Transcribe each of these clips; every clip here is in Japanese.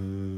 Mm-hmm.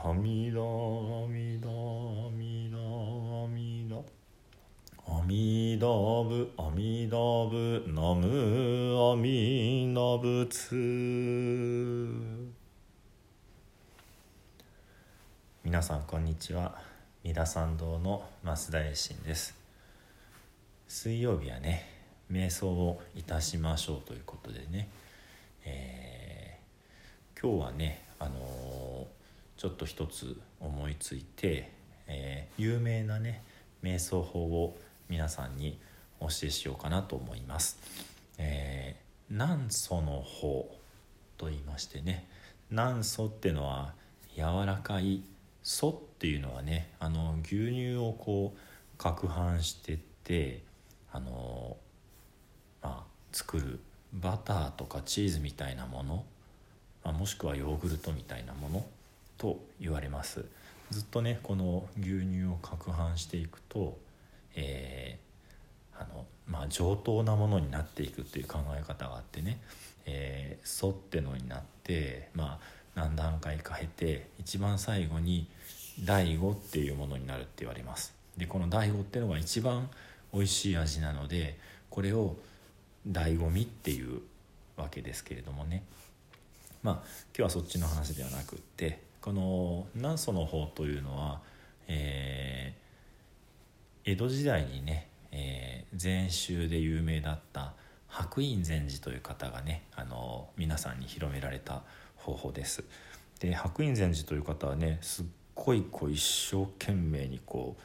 アミダアミダアミダアミダアミダブアミダブナムアミダブツ。皆さんこんにちは。三田参道の増田衛進です。水曜日はね瞑想をいたしましょうということでね、えー今日はねあのーちょっと一つ思いついて、えー有名なね瞑想法を皆さんにお教えしようかなと思います。えー軟素の法と言いましてね軟素ってのは柔らかい素っていうのはねあの牛乳をこう攪拌してってあのまあ作るバターとかチーズみたいなもの、まあ、もしくはヨーグルトみたいなものと言われます。ずっとねこの牛乳を攪拌していくと、えーあのまあ、上等なものになっていくっていう考え方があってね「えー、ソ」ってのになって、まあ、何段階か経て一番最後に「第五」っていうものになるって言われます。でこの第五っていうのが一番美味しい味なのでこれを醍醐味っていうわけですけれどもね。まあ今日はそっちの話ではなくってこの南祖の方というのは、えー江戸時代にね、えー禅宗で有名だった白隠禅師という方がねあの皆さんに広められた方法です。で白隠禅師という方はねすっごいこう一生懸命にこ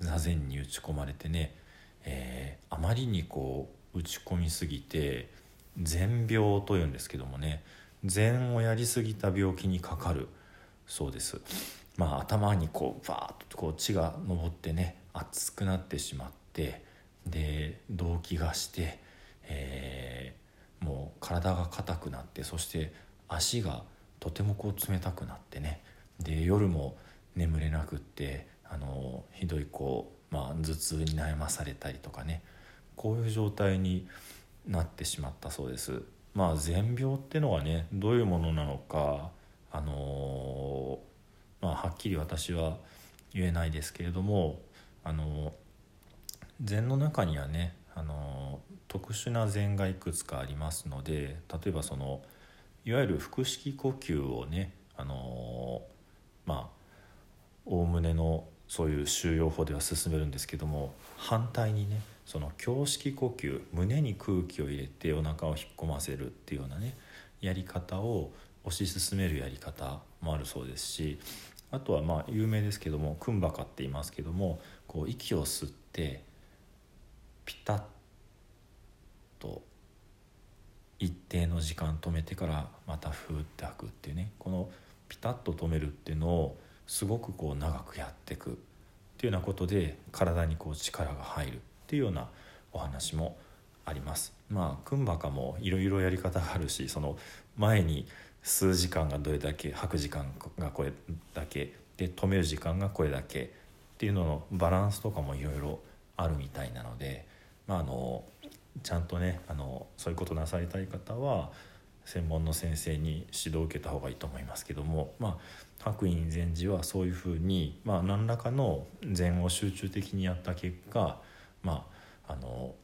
う座禅に打ち込まれてね、えーあまりにこう打ち込みすぎて禅病というんですけどもね禅をやりすぎた病気にかかるそうです。まあ頭にこうバーッとこう血が上ってね熱くなってしまってで動悸がして、えーもう体が硬くなってそして足がとてもこう冷たくなってねで夜も眠れなくってあのひどいこう、まあ、頭痛に悩まされたりとかねこういう状態になってしまったそうです。まあ禅病ってのはねどういうものなのかあのまあ、はっきり私は言えないですけれどもあの禅の中にはねあの特殊な禅がいくつかありますので例えばそのいわゆる腹式呼吸をねあのまあおおむねのそういう収容法では進めるんですけども反対にねその胸式呼吸胸に空気を入れてお腹を引っ込ませるっていうようなねやり方を推し進めるやり方もあるそうですしあとはまあ有名ですけどもクンバカって言いますけどもこう息を吸ってピタッと一定の時間止めてからまたふーって吐くっていうねこのピタッと止めるっていうのをすごくこう長くやっていくっていうようなことで体にこう力が入るっていうようなお話もあります。まあクンバカもいろいろやり方があるしその前に数時間がどれだけ吐く時間がこれだけで止める時間がこれだけっていうののバランスとかもいろいろあるみたいなので、まあ、あのちゃんとねあのそういうことなさりたい方は専門の先生に指導を受けた方がいいと思いますけども、まあ、白院禅師はそういうふうに、まあ、何らかの禅を集中的にやった結果、まあ、あの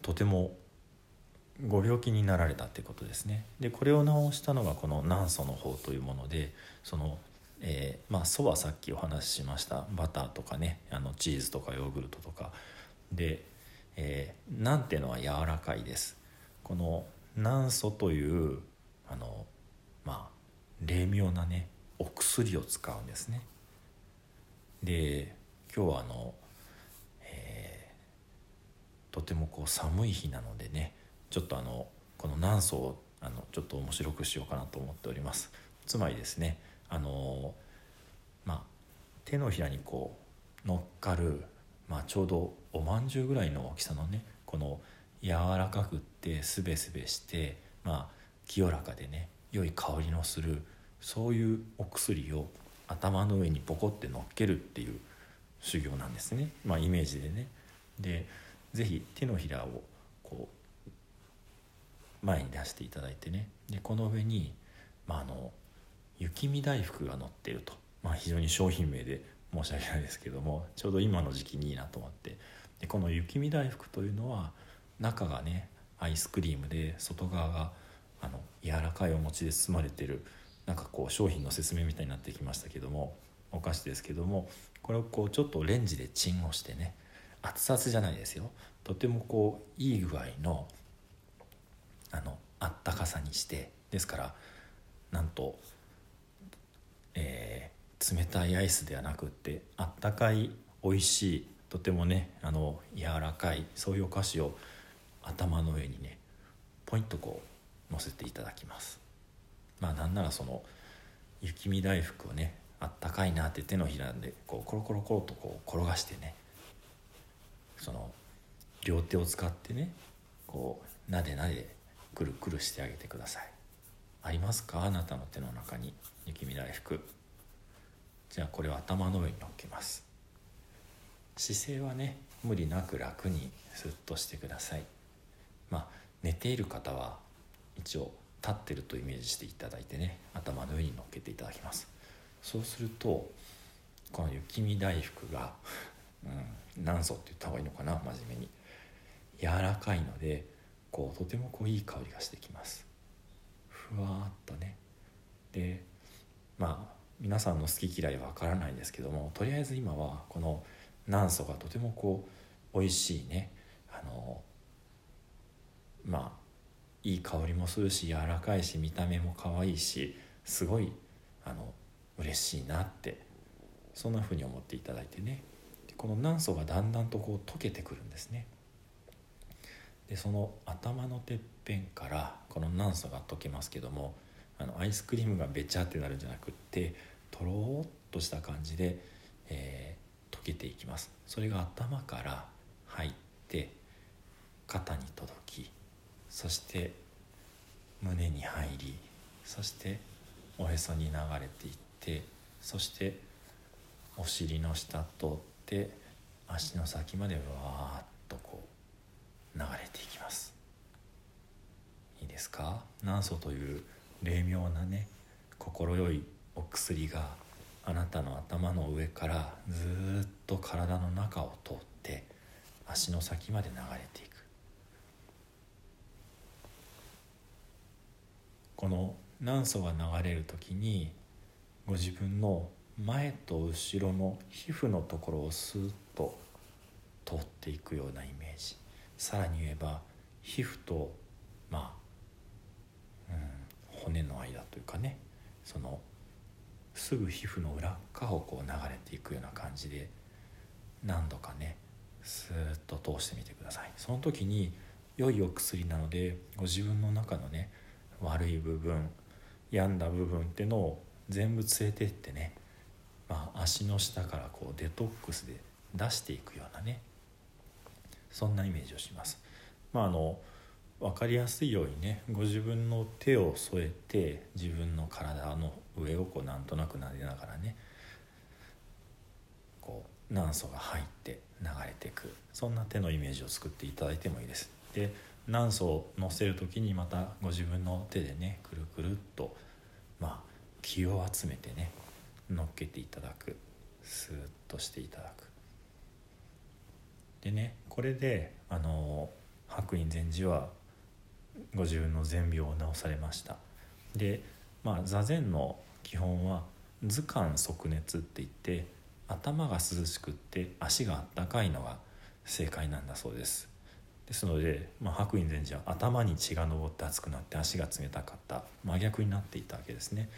とてもご病気になられたってことですね。でこれを治したのがこの南祖の方というものでそのえー、まあそはさっきお話ししました。バターとかねあのチーズとかヨーグルトとか。で、えー、なんていうのは柔らかいです。この軟素というあのまあ霊妙なねお薬を使うんですね。で今日はあの、えー、とてもこう寒い日なのでねちょっとあのこの軟素をあのちょっと面白くしようかなと思っておりますつまりですねあのまあ手のひらにこう乗っかる、まあ、ちょうどおまんじゅうぐらいの大きさのねこの柔らかくってすべすべしてまあ清らかでね良い香りのするそういうお薬を頭の上にポコって乗っけるっていう修行なんですね、まあ、イメージでね。で是非手のひらをこう前に出していただいてね。でこの上に、まあ、あの雪見大福が乗ってると、まあ、非常に商品名で申し訳ないですけどもちょうど今の時期にいいなと思って。でこの雪見大福というのは中がねアイスクリームで外側があの柔らかいお餅で包まれてるなんかこう商品の説明みたいになってきましたけどもお菓子ですけどもこれをこうちょっとレンジでチンをしてね熱々じゃないですよ。とてもこういい具合のあのあったかさにしてですからなんとえー、冷たいアイスではなくってあったかい美味しいとてもねあの柔らかいそういうお菓子を頭の上にねポインとこう乗せていただきます。まあなんならその雪見大福をねあったかいなって手のひらでこうコロコロコロとこう転がしてねその両手を使ってねこうなでなでくるくるしてあげてください。ありますか？あなたの手の中に。雪見大福。じゃあこれを頭の上に乗っけます。姿勢はね無理なく楽にスッとしてください。まあ寝ている方は一応立ってるとイメージしていただいてね頭の上に乗っけていただきます。そうするとこの雪見大福が、うん、何層って言った方がいいのかな？真面目に。柔らかいのでこうとてもこういい香りがしてきます。ふわっとね。でまあ皆さんの好き嫌いはわからないですけどもとりあえず今はこの軟素がとてもこう美味しいねあのまあいい香りもするし柔らかいし見た目も可愛いしすごいあの嬉しいなってそんなふうに思っていただいてね。この軟素がだんだんとこう溶けてくるんですね。でその頭のてっぺんからこの軟素が溶けますけどもあのアイスクリームがべちゃってなるんじゃなくってとろっとした感じで、えー、溶けていきます。それが頭から入って肩に届きそして胸に入りそしておへそに流れていってそしてお尻の下通って足の先までわーっと流れていきます。いいですか？軟素という霊妙なね快いお薬があなたの頭の上からずっと体の中を通って足の先まで流れていく。この軟素が流れる時にご自分の前と後ろの皮膚のところをスーッと通っていくようなイメージ。さらに言えば皮膚とまあ、うん、骨の間というかねそのすぐ皮膚の裏側をこう流れていくような感じで何度かねスーッと通してみてください。その時に良いお薬なのでご自分の中のね悪い部分病んだ部分ってのを全部連れてってね、まあ、足の下からこうデトックスで出していくようなねそんなイメージをします。まああの分かりやすいようにねご自分の手を添えて自分の体の上をこうなんとなく撫でながらねこう軟素が入って流れていくそんな手のイメージを作っていただいてもいいです。で軟素を乗せる時にまたご自分の手でねくるくるっとまあ気を集めてね乗っけていただくスーッとしていただく。でねこれであの白隠禅師はご自分の善病を治されました。でまあ座禅の基本は図鑑即熱って言って頭が涼しくって足があったかいのが正解なんだそうです。ですので、まあ、白隠禅師は頭に血が上って熱くなって足が冷たかった。真逆になっていたわけですね。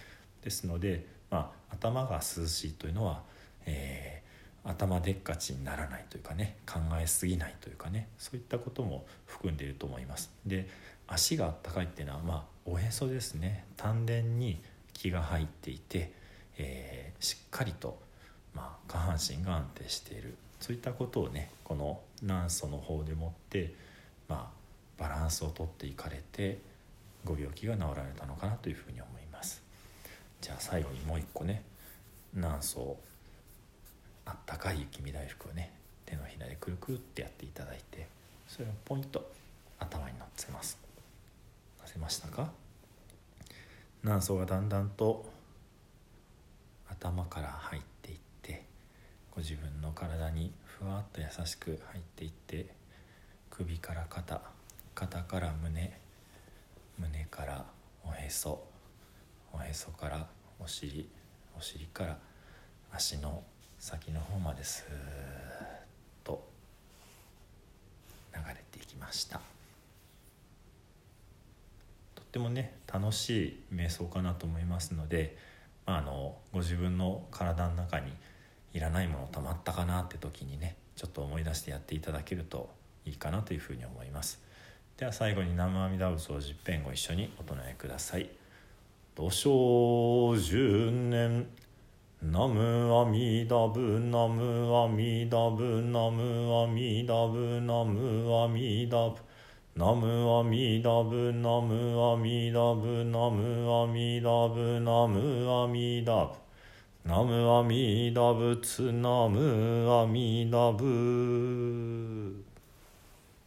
ですので、まあ、頭が涼しいというのは、えー、頭でっかちにならないというかね考えすぎないというかねそういったことも含んでいると思います。で足があったかいっていうのはまあおへそですね。丹田に気が入っていて、えー、しっかりと、まあ、下半身が安定している。そういったことをねこの軟素の方でもって、まあ、バランスをとっていかれてご病気が治られたのかなというふうに思います。じゃあ最後にもう一個ね軟素あったかい雪見大福をね手のひらでくるくるってやっていただいてそれをポイント頭に乗せます。乗せましたか？軟素がだんだんと頭から入っていってご自分の体にふわっと優しく入っていって首から肩肩から胸胸からおへそおへそからお尻お尻から足の先の方まですーっと流れていきました。とってもね楽しい瞑想かなと思いますので、まあ、あのご自分の体の中にいらないもの溜まったかなって時にねちょっと思い出してやっていただけるといいかなというふうに思います。では最後に南無阿弥陀仏を十遍ご一緒にお唱えください。土生十ナムアミダブナムアミダブナムアミダブナムアミダブ。ナムアミダブナムアミダブナムアミダブナムアミダブ。ナムアミダブツナムアミダブ。